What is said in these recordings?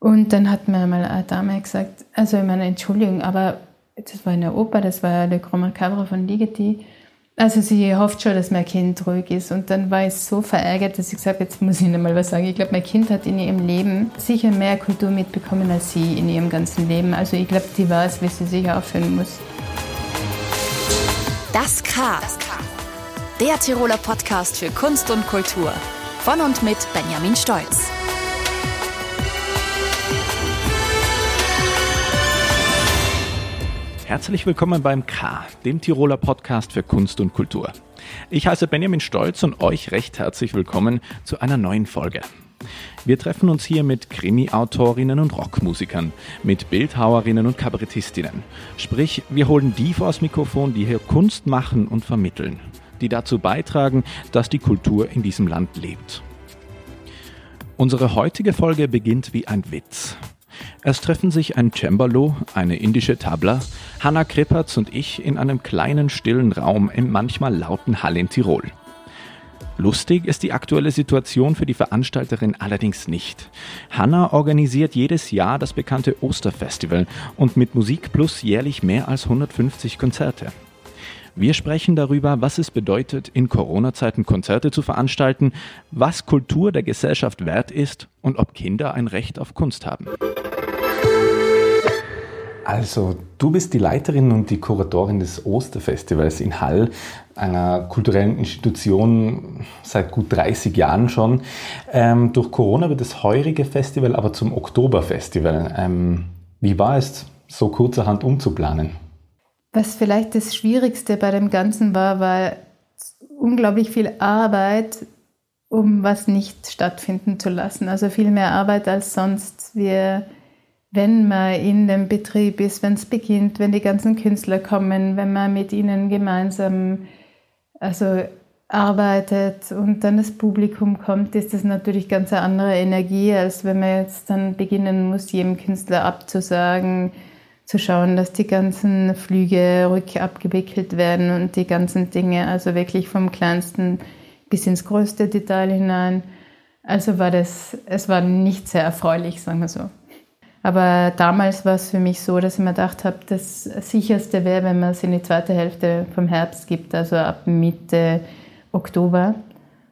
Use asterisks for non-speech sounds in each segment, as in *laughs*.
Und dann hat mir mal eine Dame gesagt, also ich meine, Entschuldigung, aber das war eine Oper, das war Le Grand Macabre von Ligeti. Also sie hofft schon, dass mein Kind ruhig ist. Und dann war ich so verärgert, dass ich gesagt habe, jetzt muss ich Ihnen mal was sagen. Ich glaube, mein Kind hat in ihrem Leben sicher mehr Kultur mitbekommen als sie in ihrem ganzen Leben. Also ich glaube, die weiß, wie sie sich aufhören muss. Das K. Der Tiroler Podcast für Kunst und Kultur. Von und mit Benjamin Stolz. Herzlich willkommen beim K, dem Tiroler Podcast für Kunst und Kultur. Ich heiße Benjamin Stolz und euch recht herzlich willkommen zu einer neuen Folge. Wir treffen uns hier mit Krimi-Autorinnen und Rockmusikern, mit Bildhauerinnen und Kabarettistinnen. Sprich, wir holen die vors Mikrofon, die hier Kunst machen und vermitteln, die dazu beitragen, dass die Kultur in diesem Land lebt. Unsere heutige Folge beginnt wie ein Witz. Es treffen sich ein Cembalo, eine indische Tabla, Hanna Krippertz und ich in einem kleinen stillen Raum im manchmal lauten Hall in Tirol. Lustig ist die aktuelle Situation für die Veranstalterin allerdings nicht. Hanna organisiert jedes Jahr das bekannte Osterfestival und mit Musik Plus jährlich mehr als 150 Konzerte. Wir sprechen darüber, was es bedeutet, in Corona-Zeiten Konzerte zu veranstalten, was Kultur der Gesellschaft wert ist und ob Kinder ein Recht auf Kunst haben. Also, du bist die Leiterin und die Kuratorin des Osterfestivals in Hall, einer kulturellen Institution seit gut 30 Jahren schon. Ähm, durch Corona wird das heurige Festival aber zum Oktoberfestival. Ähm, wie war es, so kurzerhand umzuplanen? Was vielleicht das Schwierigste bei dem Ganzen war, war unglaublich viel Arbeit, um was nicht stattfinden zu lassen. Also viel mehr Arbeit als sonst. Wir wenn man in dem Betrieb ist, wenn es beginnt, wenn die ganzen Künstler kommen, wenn man mit ihnen gemeinsam also arbeitet und dann das Publikum kommt, ist das natürlich ganz eine andere Energie, als wenn man jetzt dann beginnen muss, jedem Künstler abzusagen, zu schauen, dass die ganzen Flüge rückabgewickelt werden und die ganzen Dinge, also wirklich vom kleinsten bis ins größte Detail hinein. Also war das, es war nicht sehr erfreulich, sagen wir so. Aber damals war es für mich so, dass ich mir gedacht habe, das sicherste wäre, wenn man es in die zweite Hälfte vom Herbst gibt, also ab Mitte Oktober.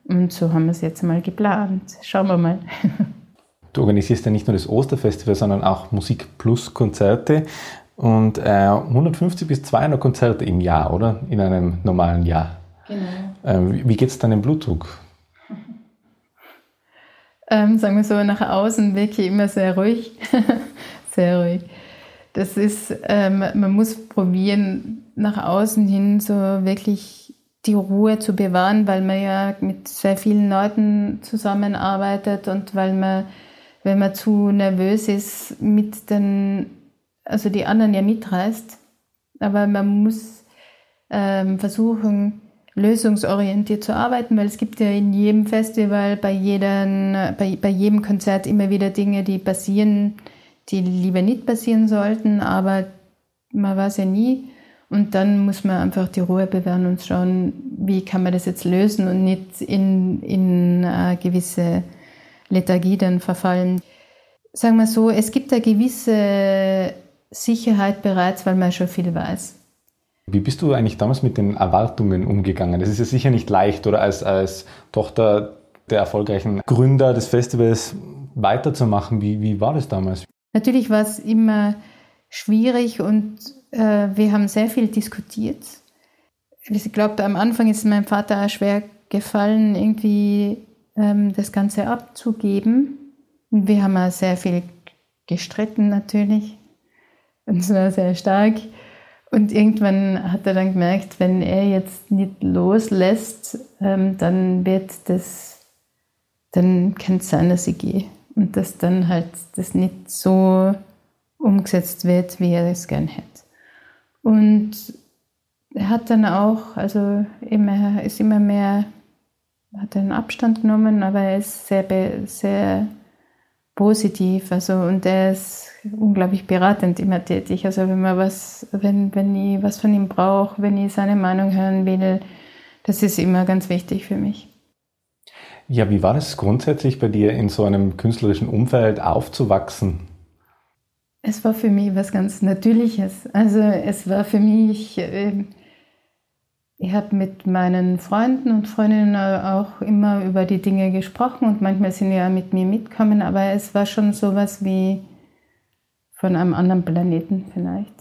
Und so haben wir es jetzt mal geplant. Schauen wir mal. *laughs* Du organisierst ja nicht nur das Osterfestival, sondern auch Musik Plus Konzerte und äh, 150 bis 200 Konzerte im Jahr, oder? In einem normalen Jahr. Genau. Ähm, wie geht es deinem Blutdruck? *laughs* ähm, sagen wir so, nach außen wirklich immer sehr ruhig. *laughs* sehr ruhig. Das ist, ähm, man muss probieren, nach außen hin so wirklich die Ruhe zu bewahren, weil man ja mit sehr vielen Leuten zusammenarbeitet und weil man, wenn man zu nervös ist, mit den, also die anderen ja mitreißt. Aber man muss ähm, versuchen, lösungsorientiert zu arbeiten, weil es gibt ja in jedem Festival, bei, jedem, bei, bei jedem Konzert immer wieder Dinge, die passieren, die lieber nicht passieren sollten, aber man weiß ja nie. Und dann muss man einfach die Ruhe bewahren und schauen, wie kann man das jetzt lösen und nicht in, in eine gewisse Lethargie dann verfallen. Sagen wir so, es gibt eine gewisse Sicherheit bereits, weil man schon viel weiß. Wie bist du eigentlich damals mit den Erwartungen umgegangen? Das ist ja sicher nicht leicht, oder als, als Tochter der erfolgreichen Gründer des Festivals weiterzumachen. Wie, wie war das damals? Natürlich war es immer schwierig und äh, wir haben sehr viel diskutiert. Ich glaube, am Anfang ist meinem Vater auch schwer gefallen, irgendwie das Ganze abzugeben. Und wir haben auch sehr viel gestritten natürlich. Und zwar sehr stark. Und irgendwann hat er dann gemerkt, wenn er jetzt nicht loslässt, ähm, dann wird das, dann kann es sein, dass ich gehe. Und dass dann halt das nicht so umgesetzt wird, wie er es gern hätte. Und er hat dann auch, also immer, ist immer mehr, hat einen Abstand genommen, aber er ist sehr, sehr positiv. Also, und er ist unglaublich beratend immer tätig. Also, wenn man was, wenn, wenn ich was von ihm brauche, wenn ich seine Meinung hören will, das ist immer ganz wichtig für mich. Ja, wie war es grundsätzlich bei dir, in so einem künstlerischen Umfeld aufzuwachsen? Es war für mich was ganz Natürliches. Also es war für mich, ähm, ich habe mit meinen Freunden und Freundinnen auch immer über die Dinge gesprochen und manchmal sind ja mit mir mitgekommen, aber es war schon sowas wie von einem anderen Planeten vielleicht.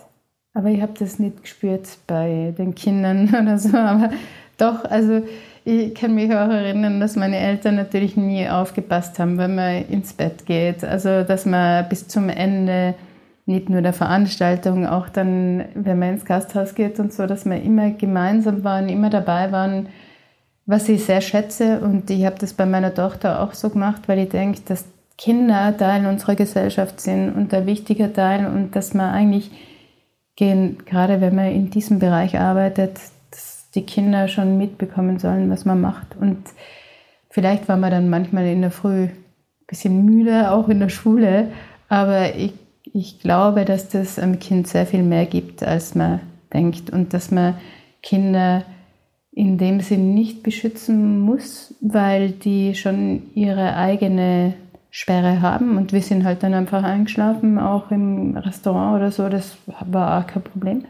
Aber ich habe das nicht gespürt bei den Kindern *laughs* oder so, aber doch, also ich kann mich auch erinnern, dass meine Eltern natürlich nie aufgepasst haben, wenn man ins Bett geht. Also, dass man bis zum Ende nicht nur der Veranstaltung, auch dann, wenn man ins Gasthaus geht und so, dass wir immer gemeinsam waren, immer dabei waren, was ich sehr schätze. Und ich habe das bei meiner Tochter auch so gemacht, weil ich denke, dass Kinder Teil unserer Gesellschaft sind und ein wichtiger Teil und dass man eigentlich gehen, gerade wenn man in diesem Bereich arbeitet, die Kinder schon mitbekommen sollen, was man macht. Und vielleicht war man dann manchmal in der Früh ein bisschen müde, auch in der Schule, aber ich, ich glaube, dass das einem Kind sehr viel mehr gibt, als man denkt und dass man Kinder in dem Sinn nicht beschützen muss, weil die schon ihre eigene Sperre haben und wir sind halt dann einfach eingeschlafen, auch im Restaurant oder so, das war auch kein Problem.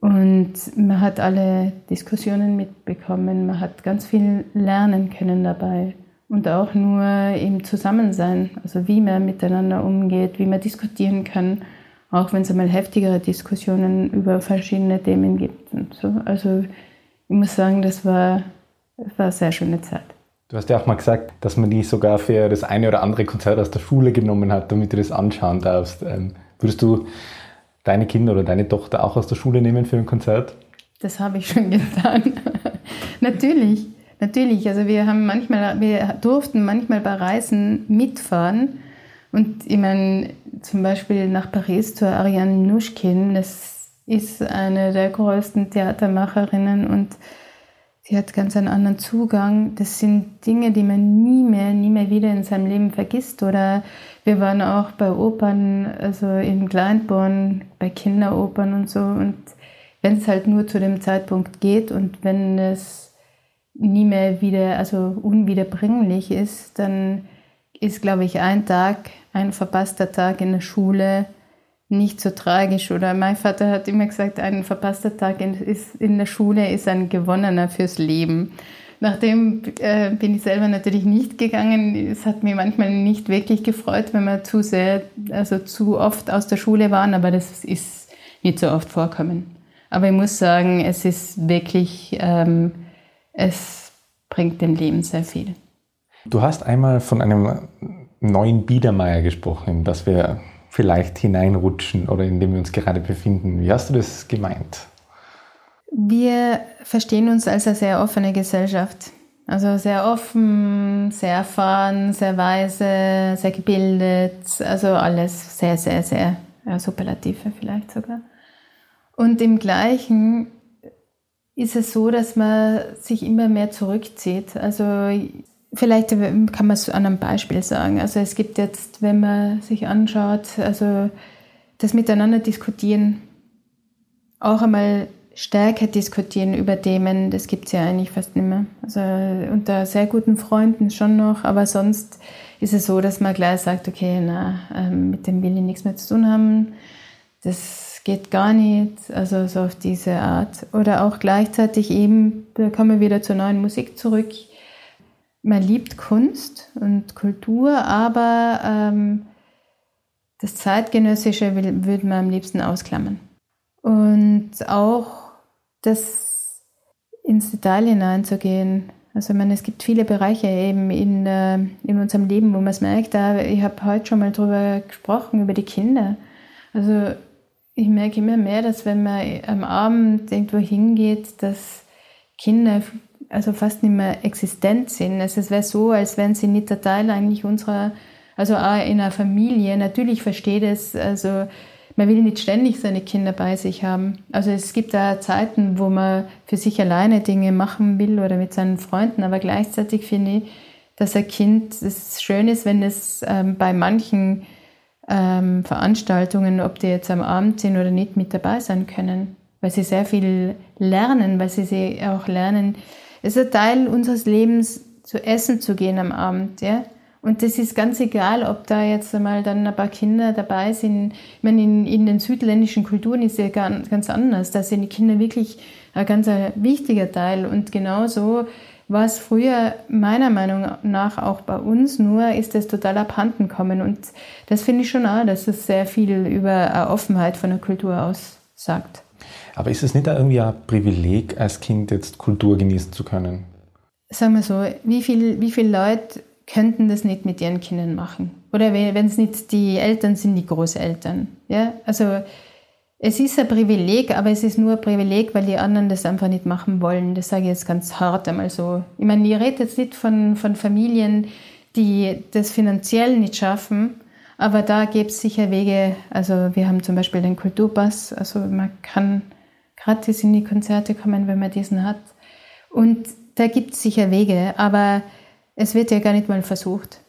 Und man hat alle Diskussionen mitbekommen, man hat ganz viel lernen können dabei. Und auch nur im Zusammensein, also wie man miteinander umgeht, wie man diskutieren kann, auch wenn es einmal heftigere Diskussionen über verschiedene Themen gibt. Und so. Also ich muss sagen, das war, das war eine sehr schöne Zeit. Du hast ja auch mal gesagt, dass man die sogar für das eine oder andere Konzert aus der Schule genommen hat, damit du das anschauen darfst. Ähm, würdest du deine Kinder oder deine Tochter auch aus der Schule nehmen für ein Konzert? Das habe ich schon getan. *laughs* natürlich, natürlich. Also wir haben manchmal, wir durften manchmal bei Reisen mitfahren. Und ich meine, zum Beispiel nach Paris zur Ariane Nuschkin, das ist eine der größten Theatermacherinnen und sie hat ganz einen anderen Zugang. Das sind Dinge, die man nie mehr, nie mehr wieder in seinem Leben vergisst. Oder wir waren auch bei Opern, also in Kleinborn, bei Kinderopern und so. Und wenn es halt nur zu dem Zeitpunkt geht und wenn es nie mehr wieder, also unwiederbringlich ist, dann ist, glaube ich, ein Tag, ein verpasster Tag in der Schule nicht so tragisch. Oder mein Vater hat immer gesagt, ein verpasster Tag in, ist, in der Schule ist ein gewonnener fürs Leben. Nachdem äh, bin ich selber natürlich nicht gegangen. Es hat mir manchmal nicht wirklich gefreut, wenn wir zu sehr, also zu oft aus der Schule waren, aber das ist nicht so oft vorkommen. Aber ich muss sagen, es ist wirklich, ähm, es bringt dem Leben sehr viel. Du hast einmal von einem neuen Biedermeier gesprochen, dass wir vielleicht hineinrutschen oder in dem wir uns gerade befinden. Wie hast du das gemeint? Wir verstehen uns als eine sehr offene Gesellschaft. Also sehr offen, sehr erfahren, sehr weise, sehr gebildet. Also alles sehr, sehr, sehr ja, Superlative vielleicht sogar. Und im Gleichen ist es so, dass man sich immer mehr zurückzieht. Also Vielleicht kann man es an einem Beispiel sagen. Also es gibt jetzt, wenn man sich anschaut, also das Miteinander diskutieren, auch einmal stärker diskutieren über Themen, das gibt es ja eigentlich fast nicht mehr. Also unter sehr guten Freunden schon noch, aber sonst ist es so, dass man gleich sagt, okay, na, ähm, mit dem will ich nichts mehr zu tun haben, das geht gar nicht, also so auf diese Art. Oder auch gleichzeitig eben, da kommen wir wieder zur neuen Musik zurück, man liebt Kunst und Kultur, aber ähm, das Zeitgenössische will, würde man am liebsten ausklammern. Und auch das ins Detail hineinzugehen. Also ich meine, es gibt viele Bereiche eben in, äh, in unserem Leben, wo man es merkt. ich habe heute schon mal darüber gesprochen, über die Kinder. Also ich merke immer mehr, dass wenn man am Abend irgendwo hingeht, dass Kinder also fast nicht mehr existent sind. Also es wäre so, als wären sie nicht der Teil eigentlich unserer, also auch in einer Familie. Natürlich versteht es, also man will nicht ständig seine Kinder bei sich haben. Also es gibt da Zeiten, wo man für sich alleine Dinge machen will oder mit seinen Freunden, aber gleichzeitig finde ich, dass ein Kind, es schön ist, wenn es ähm, bei manchen ähm, Veranstaltungen, ob die jetzt am Abend sind oder nicht, mit dabei sein können, weil sie sehr viel lernen, weil sie, sie auch lernen, es ist ein Teil unseres Lebens zu essen zu gehen am Abend, ja. Und das ist ganz egal, ob da jetzt einmal dann ein paar Kinder dabei sind. Ich meine, in, in den südländischen Kulturen ist es ja ganz, ganz anders. Da sind die Kinder wirklich ein ganz wichtiger Teil. Und genauso war es früher meiner Meinung nach auch bei uns, nur ist es total abhanden kommen. Und das finde ich schon auch, dass es sehr viel über eine Offenheit von der Kultur aussagt. Aber ist es nicht irgendwie ein Privileg, als Kind jetzt Kultur genießen zu können? Sagen wir so, wie viele wie viel Leute könnten das nicht mit ihren Kindern machen. Oder wenn es nicht die Eltern sind, die Großeltern. Ja? Also es ist ein Privileg, aber es ist nur ein Privileg, weil die anderen das einfach nicht machen wollen. Das sage ich jetzt ganz hart einmal so. Ich meine, ich rede jetzt nicht von, von Familien, die das finanziell nicht schaffen, aber da gibt es sicher Wege. Also wir haben zum Beispiel den Kulturpass, also man kann gratis in die Konzerte kommen, wenn man diesen hat. Und da gibt es sicher Wege, aber es wird ja gar nicht mal versucht.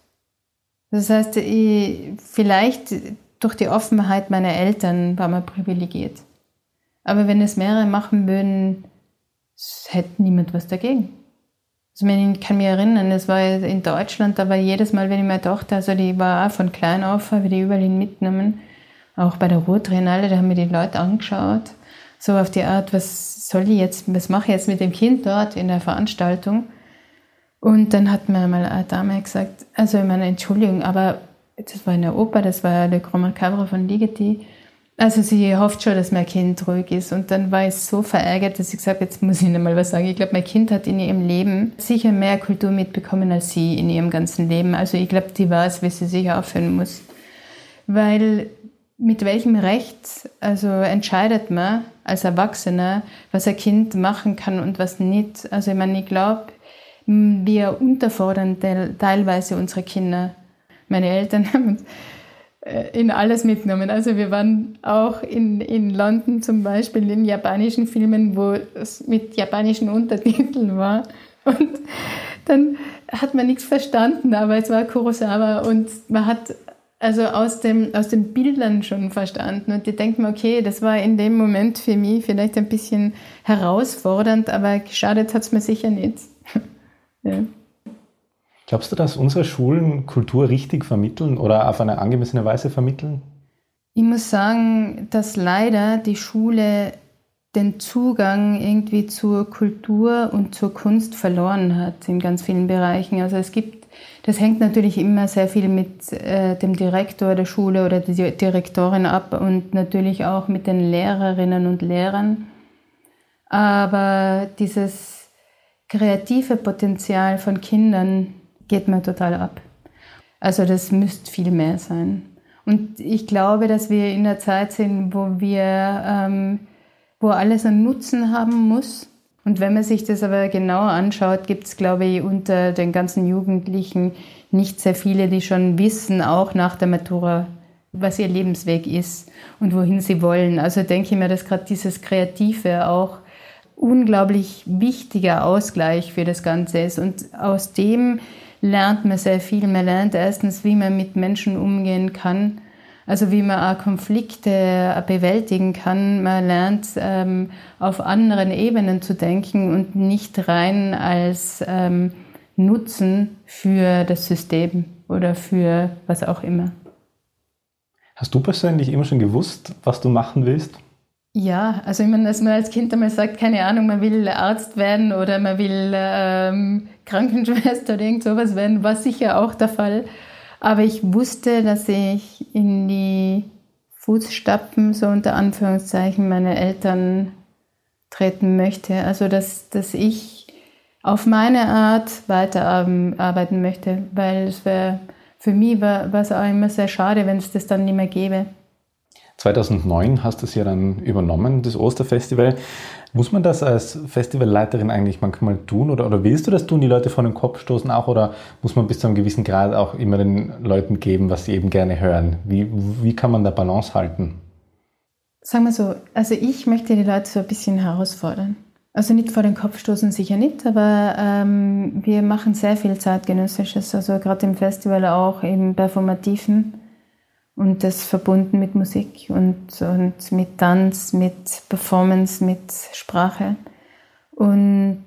Das heißt, ich, vielleicht durch die Offenheit meiner Eltern war man privilegiert. Aber wenn es mehrere machen würden, hätte niemand was dagegen. Also ich kann mich erinnern, es war in Deutschland, war jedes Mal, wenn ich meine Tochter, also die war auch von klein auf, habe ich die überall hin mitgenommen, auch bei der Ruhrtriennale, da haben mir die Leute angeschaut, so auf die Art, was soll ich jetzt, was mache ich jetzt mit dem Kind dort in der Veranstaltung? Und dann hat mir mal eine Dame gesagt, also ich meine, Entschuldigung, aber das war eine Oper, das war Le Grand Macabre von Ligeti. Also sie hofft schon, dass mein Kind ruhig ist. Und dann war ich so verärgert, dass ich gesagt habe, jetzt muss ich Ihnen mal was sagen. Ich glaube, mein Kind hat in ihrem Leben sicher mehr Kultur mitbekommen als sie in ihrem ganzen Leben. Also ich glaube, die weiß, wie sie sich aufhören muss. Weil mit welchem Recht also entscheidet man als Erwachsener, was ein Kind machen kann und was nicht. Also ich meine, ich glaube, wir unterfordern teilweise unsere Kinder. Meine Eltern *laughs* haben äh, in alles mitgenommen. Also wir waren auch in, in London zum Beispiel in japanischen Filmen, wo es mit japanischen Untertiteln war. Und dann hat man nichts verstanden, aber es war Kurosawa und man hat also aus, dem, aus den Bildern schon verstanden. Und ich denke mir, okay, das war in dem Moment für mich vielleicht ein bisschen herausfordernd, aber geschadet hat es mir sicher nicht. *laughs* Ja. Glaubst du, dass unsere Schulen Kultur richtig vermitteln oder auf eine angemessene Weise vermitteln? Ich muss sagen, dass leider die Schule den Zugang irgendwie zur Kultur und zur Kunst verloren hat in ganz vielen Bereichen. Also es gibt, das hängt natürlich immer sehr viel mit äh, dem Direktor der Schule oder der Direktorin ab und natürlich auch mit den Lehrerinnen und Lehrern. Aber dieses kreative Potenzial von Kindern geht mir total ab. Also das müsste viel mehr sein. Und ich glaube, dass wir in der Zeit sind, wo wir, ähm, wo alles einen Nutzen haben muss. Und wenn man sich das aber genauer anschaut, gibt es, glaube ich, unter den ganzen Jugendlichen nicht sehr viele, die schon wissen, auch nach der Matura, was ihr Lebensweg ist und wohin sie wollen. Also denke ich mir, dass gerade dieses Kreative auch unglaublich wichtiger Ausgleich für das Ganze ist. Und aus dem lernt man sehr viel. Man lernt erstens, wie man mit Menschen umgehen kann, also wie man auch Konflikte bewältigen kann. Man lernt ähm, auf anderen Ebenen zu denken und nicht rein als ähm, Nutzen für das System oder für was auch immer. Hast du persönlich immer schon gewusst, was du machen willst? Ja, also ich meine, dass man als Kind einmal sagt, keine Ahnung, man will Arzt werden oder man will ähm, Krankenschwester oder irgend sowas werden, war sicher auch der Fall. Aber ich wusste, dass ich in die Fußstapfen, so unter Anführungszeichen, meiner Eltern treten möchte. Also, dass, dass ich auf meine Art weiterarbeiten möchte, weil es wäre, für mich war, war es auch immer sehr schade, wenn es das dann nicht mehr gäbe. 2009 hast du es ja dann übernommen, das Osterfestival. Muss man das als Festivalleiterin eigentlich manchmal tun oder, oder willst du das tun, die Leute vor den Kopf stoßen auch oder muss man bis zu einem gewissen Grad auch immer den Leuten geben, was sie eben gerne hören? Wie, wie kann man da Balance halten? Sagen wir so, also ich möchte die Leute so ein bisschen herausfordern. Also nicht vor den Kopf stoßen sicher nicht, aber ähm, wir machen sehr viel zeitgenössisches, also gerade im Festival auch im Performativen und das verbunden mit Musik und, und mit Tanz, mit Performance, mit Sprache. Und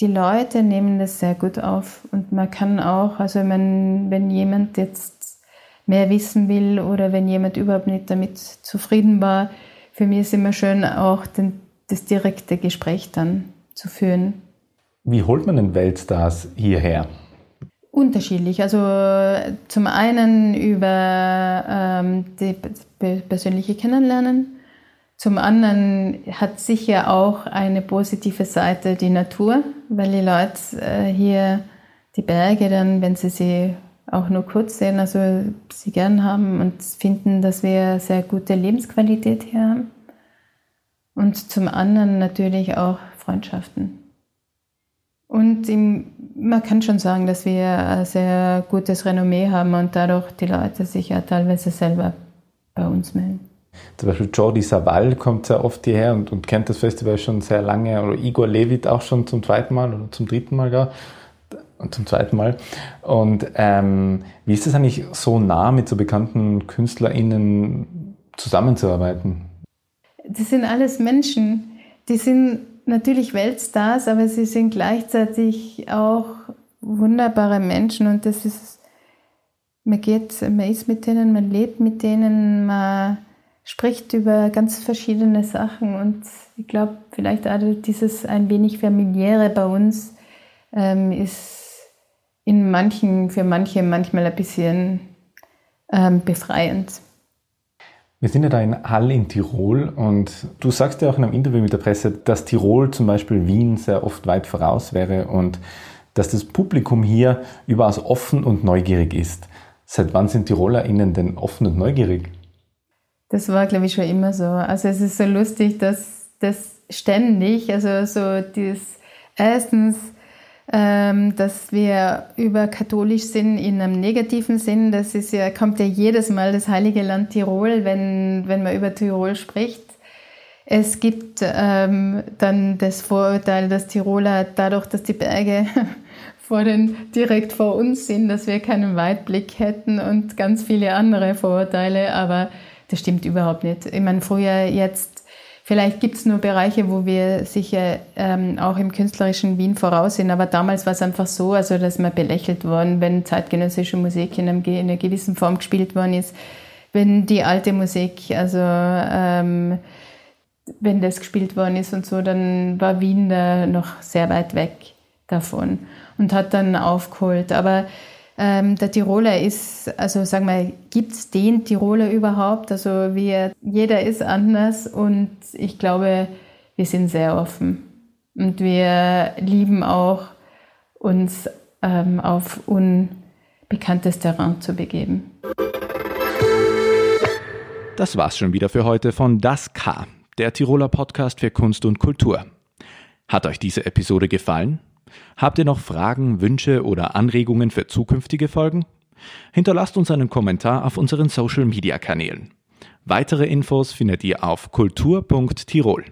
die Leute nehmen das sehr gut auf und man kann auch, also wenn, wenn jemand jetzt mehr wissen will oder wenn jemand überhaupt nicht damit zufrieden war, für mich ist immer schön, auch den, das direkte Gespräch dann zu führen. Wie holt man den Weltstars hierher? Unterschiedlich. Also zum einen über ähm, die persönliche Kennenlernen. Zum anderen hat sicher auch eine positive Seite die Natur, weil die Leute äh, hier die Berge dann, wenn sie sie auch nur kurz sehen, also sie gern haben und finden, dass wir sehr gute Lebensqualität hier haben. Und zum anderen natürlich auch Freundschaften. Und im, man kann schon sagen, dass wir ein sehr gutes Renommee haben und dadurch die Leute sich ja teilweise selber bei uns melden. Zum Beispiel Jordi Savall kommt sehr oft hierher und, und kennt das Festival schon sehr lange. Oder Igor Levit auch schon zum zweiten Mal oder zum dritten Mal gar. Und zum zweiten Mal. Und ähm, wie ist es eigentlich so nah mit so bekannten KünstlerInnen zusammenzuarbeiten? Das sind alles Menschen. Die sind natürlich Weltstars, aber sie sind gleichzeitig auch wunderbare Menschen und das ist, man geht, man ist mit denen, man lebt mit denen, man spricht über ganz verschiedene Sachen und ich glaube, vielleicht auch dieses ein wenig familiäre bei uns ähm, ist in manchen, für manche manchmal ein bisschen ähm, befreiend. Wir sind ja da in Hall in Tirol und du sagst ja auch in einem Interview mit der Presse, dass Tirol zum Beispiel Wien sehr oft weit voraus wäre und dass das Publikum hier überaus offen und neugierig ist. Seit wann sind TirolerInnen denn offen und neugierig? Das war, glaube ich, schon immer so. Also es ist so lustig, dass das ständig, also so dieses erstens dass wir über katholisch sind in einem negativen Sinn. Das ist ja, kommt ja jedes Mal das Heilige Land Tirol, wenn, wenn man über Tirol spricht. Es gibt ähm, dann das Vorurteil, dass Tiroler dadurch, dass die Berge *laughs* vor den, direkt vor uns sind, dass wir keinen Weitblick hätten und ganz viele andere Vorurteile, aber das stimmt überhaupt nicht. Ich meine, früher jetzt Vielleicht gibt es nur Bereiche, wo wir sicher ähm, auch im künstlerischen Wien voraus sind, aber damals war es einfach so, also dass man belächelt worden, wenn zeitgenössische Musik in, einem, in einer gewissen Form gespielt worden ist, wenn die alte Musik, also ähm, wenn das gespielt worden ist und so, dann war Wien da noch sehr weit weg davon und hat dann aufgeholt. Aber ähm, der Tiroler ist, also sagen wir, gibt es den Tiroler überhaupt? Also wir, jeder ist anders und ich glaube, wir sind sehr offen. Und wir lieben auch, uns ähm, auf unbekanntes Terrain zu begeben. Das war's schon wieder für heute von Das K, der Tiroler Podcast für Kunst und Kultur. Hat euch diese Episode gefallen? Habt ihr noch Fragen, Wünsche oder Anregungen für zukünftige Folgen? Hinterlasst uns einen Kommentar auf unseren Social Media Kanälen. Weitere Infos findet ihr auf kultur.tirol.